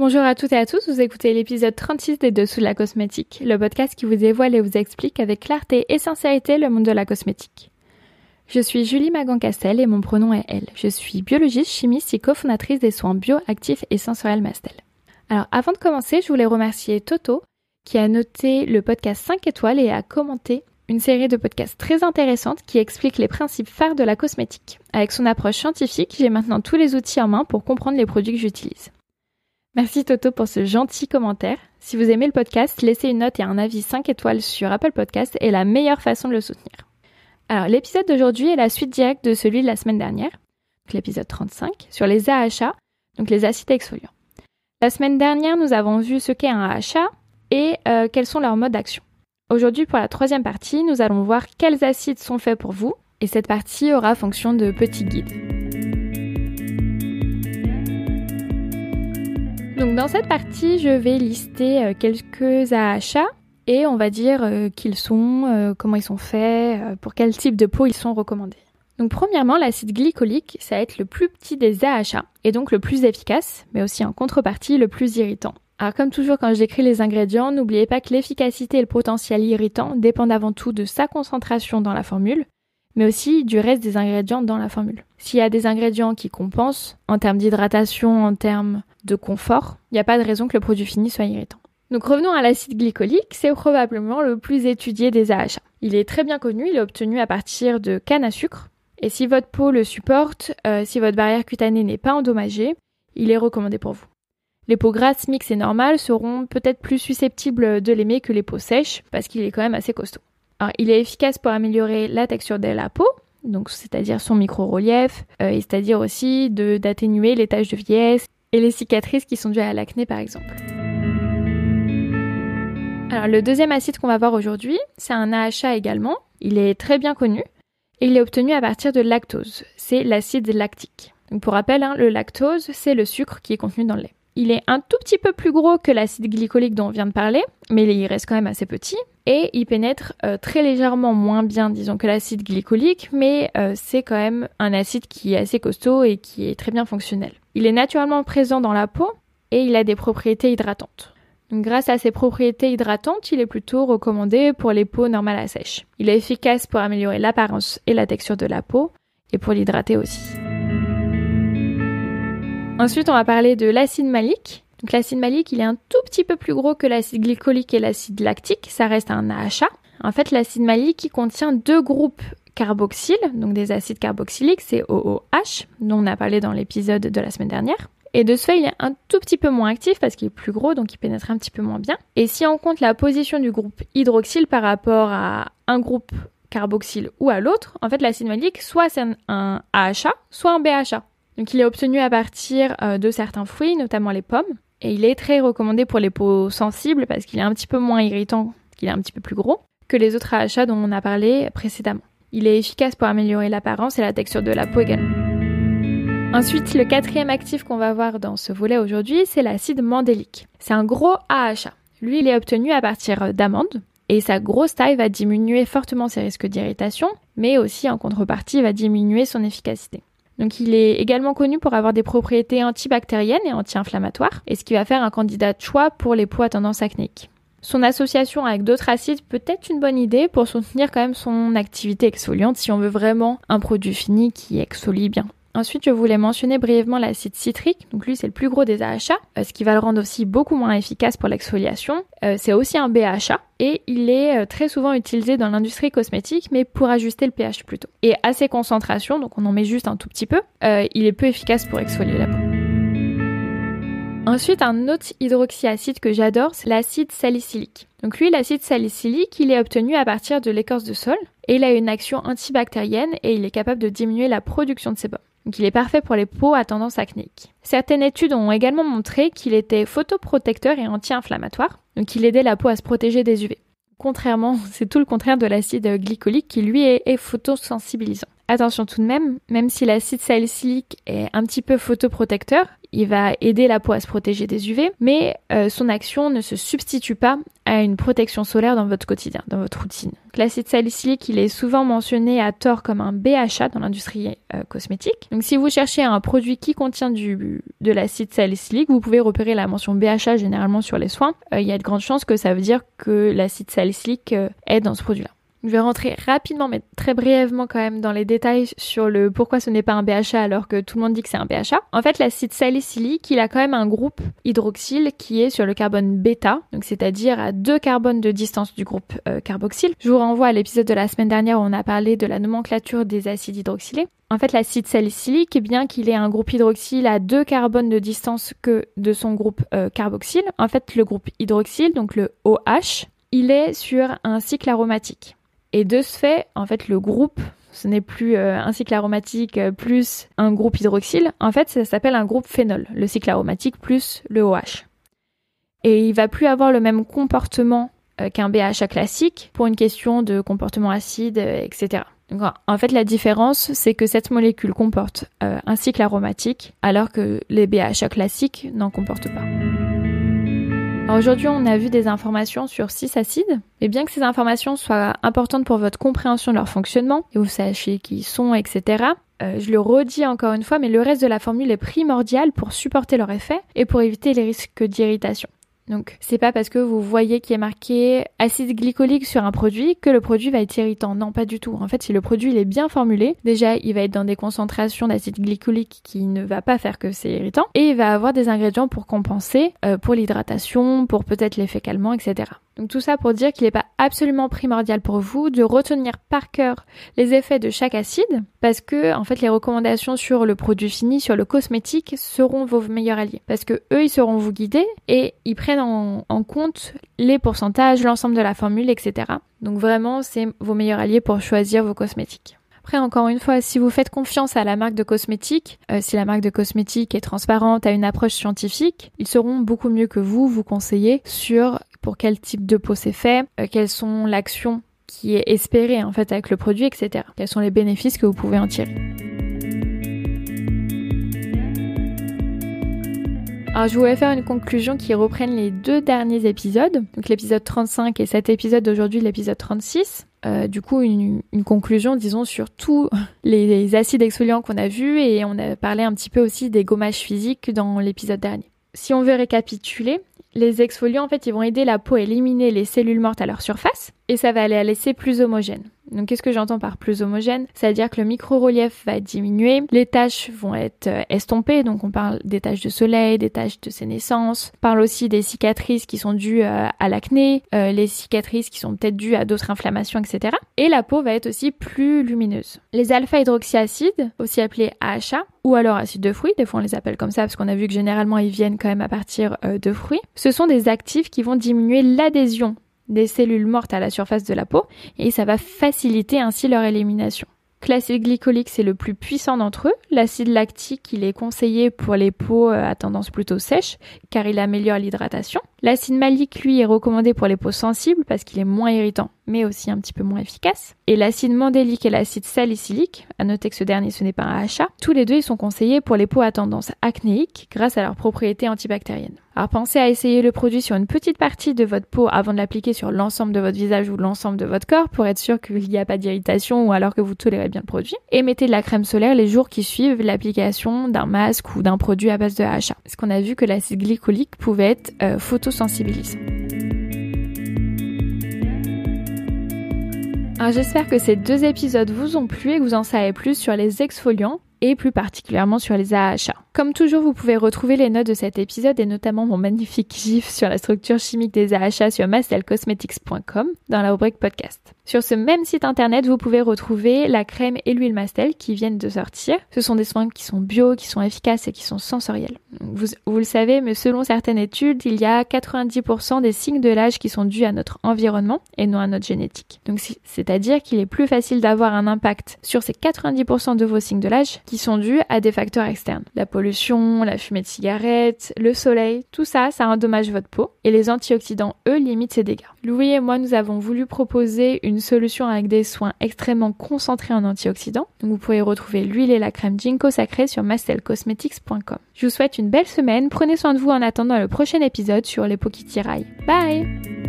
Bonjour à toutes et à tous, vous écoutez l'épisode 36 des Dessous de la cosmétique, le podcast qui vous dévoile et vous explique avec clarté et sincérité le monde de la cosmétique. Je suis Julie Magan-Castel et mon pronom est elle. Je suis biologiste, chimiste et cofondatrice des soins bioactifs et sensoriels Mastel. Alors avant de commencer, je voulais remercier Toto qui a noté le podcast 5 étoiles et a commenté une série de podcasts très intéressantes qui expliquent les principes phares de la cosmétique. Avec son approche scientifique, j'ai maintenant tous les outils en main pour comprendre les produits que j'utilise. Merci Toto pour ce gentil commentaire. Si vous aimez le podcast, laisser une note et un avis 5 étoiles sur Apple Podcast est la meilleure façon de le soutenir. Alors l'épisode d'aujourd'hui est la suite directe de celui de la semaine dernière, l'épisode 35, sur les AHA, donc les acides exfoliants. La semaine dernière, nous avons vu ce qu'est un AHA et euh, quels sont leurs modes d'action. Aujourd'hui, pour la troisième partie, nous allons voir quels acides sont faits pour vous, et cette partie aura fonction de petit guide. Donc dans cette partie, je vais lister euh, quelques AHA et on va dire euh, qui ils sont, euh, comment ils sont faits, pour quel type de peau ils sont recommandés. Premièrement, l'acide glycolique, ça va être le plus petit des AHA et donc le plus efficace, mais aussi en contrepartie le plus irritant. Alors comme toujours quand j'écris les ingrédients, n'oubliez pas que l'efficacité et le potentiel irritant dépendent avant tout de sa concentration dans la formule, mais aussi du reste des ingrédients dans la formule. S'il y a des ingrédients qui compensent en termes d'hydratation, en termes de confort, il n'y a pas de raison que le produit fini soit irritant. Donc revenons à l'acide glycolique, c'est probablement le plus étudié des AHA. Il est très bien connu, il est obtenu à partir de canne à sucre. Et si votre peau le supporte, euh, si votre barrière cutanée n'est pas endommagée, il est recommandé pour vous. Les peaux grasses, mixtes et normales seront peut-être plus susceptibles de l'aimer que les peaux sèches, parce qu'il est quand même assez costaud. Il est efficace pour améliorer la texture de la peau, donc c'est-à-dire son micro-relief, euh, c'est-à-dire aussi d'atténuer les taches de vieillesse et les cicatrices qui sont dues à l'acné par exemple. Alors le deuxième acide qu'on va voir aujourd'hui, c'est un AHA également. Il est très bien connu et il est obtenu à partir de lactose. C'est l'acide lactique. Donc pour rappel, hein, le lactose, c'est le sucre qui est contenu dans le lait. Il est un tout petit peu plus gros que l'acide glycolique dont on vient de parler, mais il reste quand même assez petit. Et il pénètre euh, très légèrement moins bien, disons, que l'acide glycolique, mais euh, c'est quand même un acide qui est assez costaud et qui est très bien fonctionnel. Il est naturellement présent dans la peau et il a des propriétés hydratantes. grâce à ses propriétés hydratantes, il est plutôt recommandé pour les peaux normales à sèche. Il est efficace pour améliorer l'apparence et la texture de la peau et pour l'hydrater aussi. Ensuite, on va parler de l'acide malique. Donc l'acide malique, il est un tout petit peu plus gros que l'acide glycolique et l'acide lactique, ça reste un AHA. En fait, l'acide malique il contient deux groupes carboxyles, donc des acides carboxyliques, c'est OOH, dont on a parlé dans l'épisode de la semaine dernière. Et de ce fait, il est un tout petit peu moins actif parce qu'il est plus gros, donc il pénètre un petit peu moins bien. Et si on compte la position du groupe hydroxyle par rapport à un groupe carboxyle ou à l'autre, en fait, l'acide malique, soit c'est un AHA, soit un BHA. Donc il est obtenu à partir euh, de certains fruits, notamment les pommes. Et il est très recommandé pour les peaux sensibles parce qu'il est un petit peu moins irritant, qu'il est un petit peu plus gros que les autres AHA dont on a parlé précédemment. Il est efficace pour améliorer l'apparence et la texture de la peau également. Ensuite, le quatrième actif qu'on va voir dans ce volet aujourd'hui, c'est l'acide mandélique. C'est un gros AHA. Lui, il est obtenu à partir d'amandes et sa grosse taille va diminuer fortement ses risques d'irritation, mais aussi en contrepartie va diminuer son efficacité. Donc il est également connu pour avoir des propriétés antibactériennes et anti-inflammatoires, et ce qui va faire un candidat de choix pour les peaux à tendance acnéique. Son association avec d'autres acides peut être une bonne idée pour soutenir quand même son activité exfoliante si on veut vraiment un produit fini qui exfolie bien. Ensuite, je voulais mentionner brièvement l'acide citrique. Donc lui, c'est le plus gros des AHA, euh, ce qui va le rendre aussi beaucoup moins efficace pour l'exfoliation. Euh, c'est aussi un BHA et il est euh, très souvent utilisé dans l'industrie cosmétique, mais pour ajuster le pH plutôt. Et à ces concentrations, donc on en met juste un tout petit peu, il est peu efficace pour exfolier la peau. Ensuite, un autre hydroxyacide que j'adore, c'est l'acide salicylique. Donc lui, l'acide salicylique, il est obtenu à partir de l'écorce de sol et il a une action antibactérienne et il est capable de diminuer la production de sébum. Donc il est parfait pour les peaux à tendance acnéique. Certaines études ont également montré qu'il était photoprotecteur et anti-inflammatoire, donc il aidait la peau à se protéger des UV. Contrairement, c'est tout le contraire de l'acide glycolique qui lui est, est photosensibilisant. Attention tout de même, même si l'acide salicylique est un petit peu photoprotecteur, il va aider la peau à se protéger des UV, mais euh, son action ne se substitue pas à une protection solaire dans votre quotidien, dans votre routine. L'acide salicylique, il est souvent mentionné à tort comme un BHA dans l'industrie euh, cosmétique. Donc si vous cherchez un produit qui contient du, de l'acide salicylique, vous pouvez repérer la mention BHA généralement sur les soins. Euh, il y a de grandes chances que ça veut dire que l'acide salicylique est dans ce produit-là. Je vais rentrer rapidement, mais très brièvement quand même, dans les détails sur le pourquoi ce n'est pas un BHA alors que tout le monde dit que c'est un BHA. En fait, l'acide salicylique, il a quand même un groupe hydroxyle qui est sur le carbone bêta, donc c'est-à-dire à deux carbones de distance du groupe euh, carboxyle. Je vous renvoie à l'épisode de la semaine dernière où on a parlé de la nomenclature des acides hydroxylés. En fait, l'acide salicylique, bien qu'il ait un groupe hydroxyle à deux carbones de distance que de son groupe euh, carboxyle, en fait, le groupe hydroxyle, donc le OH, il est sur un cycle aromatique. Et de ce fait, en fait, le groupe, ce n'est plus euh, un cycle aromatique euh, plus un groupe hydroxyle. En fait, ça s'appelle un groupe phénol, le cycle aromatique plus le OH. Et il va plus avoir le même comportement euh, qu'un BHA classique pour une question de comportement acide, etc. Donc, en fait, la différence, c'est que cette molécule comporte un cycle aromatique, alors que les BHA classiques n'en comportent pas aujourd'hui, on a vu des informations sur six acides, mais bien que ces informations soient importantes pour votre compréhension de leur fonctionnement, et vous sachiez qui ils sont, etc., euh, je le redis encore une fois, mais le reste de la formule est primordial pour supporter leur effet et pour éviter les risques d'irritation. Donc, c'est pas parce que vous voyez qu'il est marqué acide glycolique sur un produit que le produit va être irritant. Non, pas du tout. En fait, si le produit est bien formulé, déjà, il va être dans des concentrations d'acide glycolique qui ne va pas faire que c'est irritant et il va avoir des ingrédients pour compenser, euh, pour l'hydratation, pour peut-être l'effet calmant, etc. Donc tout ça pour dire qu'il n'est pas absolument primordial pour vous de retenir par cœur les effets de chaque acide parce que en fait les recommandations sur le produit fini, sur le cosmétique seront vos meilleurs alliés parce que eux ils seront vous guider et ils prennent en, compte les pourcentages, l'ensemble de la formule, etc. Donc vraiment c'est vos meilleurs alliés pour choisir vos cosmétiques. Après, encore une fois, si vous faites confiance à la marque de cosmétiques, euh, si la marque de cosmétiques est transparente, a une approche scientifique, ils seront beaucoup mieux que vous vous conseiller sur pour quel type de peau c'est fait, euh, quelles sont l'action qui est espérée en fait avec le produit, etc. Quels sont les bénéfices que vous pouvez en tirer. Alors je voulais faire une conclusion qui reprenne les deux derniers épisodes, donc l'épisode 35 et cet épisode d'aujourd'hui, l'épisode 36. Euh, du coup, une, conclusion, disons, sur tous les, acides exfoliants qu'on a vus et on a parlé un petit peu aussi des gommages physiques dans l'épisode dernier. Si on veut récapituler, les exfoliants, en fait, ils vont aider la peau à éliminer les cellules mortes à leur surface et ça va la laisser plus homogène. Donc qu'est-ce que j'entends par plus homogène? C'est-à-dire que le micro-relief va diminuer, les taches vont être euh, estompées, donc on parle des taches de soleil, des taches de sénescence, on parle aussi des cicatrices qui sont dues euh, à l'acné, euh, les cicatrices qui sont peut-être dues à d'autres inflammations, etc. Et la peau va être aussi plus lumineuse. Les alpha-hydroxyacides, aussi appelés AHA, ou alors acides de fruits, des fois on les appelle comme ça parce qu'on a vu que généralement ils viennent quand même à partir de fruits, ce sont des actifs qui vont diminuer l'adhésion des cellules mortes à la surface de la peau et ça va faciliter ainsi leur élimination. L'acide glycolique, c'est le plus puissant d'entre eux. L'acide lactique, il est conseillé pour les peaux euh, à tendance plutôt sèche, car il améliore l'hydratation. L'acide malique, lui, est recommandé pour les peaux sensibles parce qu'il est moins irritant, mais aussi un petit peu moins efficace. Et l'acide mandélique et l'acide salicylique, à noter que ce dernier, ce n'est pas un achat, tous les deux, ils sont conseillés pour les peaux à tendance acnéique grâce à leurs propriétés antibactériennes. Alors pensez à essayer le produit sur une petite partie de votre peau avant de l'appliquer sur l'ensemble de votre visage ou l'ensemble de votre corps pour être sûr qu'il n'y a pas d'irritation ou alors que vous tolérez bien le produit. Et mettez de la crème solaire les jours qui suivent l'application d'un masque ou d'un produit à base de HA. Parce qu'on a vu que l'acide glycolique pouvait être euh, Alors j'espère que ces deux épisodes vous ont plu et que vous en savez plus sur les exfoliants et plus particulièrement sur les AHA. Comme toujours, vous pouvez retrouver les notes de cet épisode et notamment mon magnifique gif sur la structure chimique des AHA sur mastelcosmetics.com dans la rubrique podcast. Sur ce même site internet, vous pouvez retrouver la crème et l'huile Mastel qui viennent de sortir. Ce sont des soins qui sont bio, qui sont efficaces et qui sont sensoriels. Vous le savez, mais selon certaines études, il y a 90% des signes de l'âge qui sont dus à notre environnement et non à notre génétique. Donc c'est-à-dire qu'il est plus facile d'avoir un impact sur ces 90% de vos signes de l'âge qui sont dus à des facteurs externes. La pollution, la fumée de cigarette, le soleil, tout ça, ça endommage votre peau et les antioxydants, eux, limitent ces dégâts. Louis et moi, nous avons voulu proposer une solution avec des soins extrêmement concentrés en antioxydants. Donc vous pouvez retrouver l'huile et la crème Jinko Sacré sur mastelcosmetics.com. Je vous souhaite une belle semaine, prenez soin de vous en attendant le prochain épisode sur les peaux qui tiraillent. Bye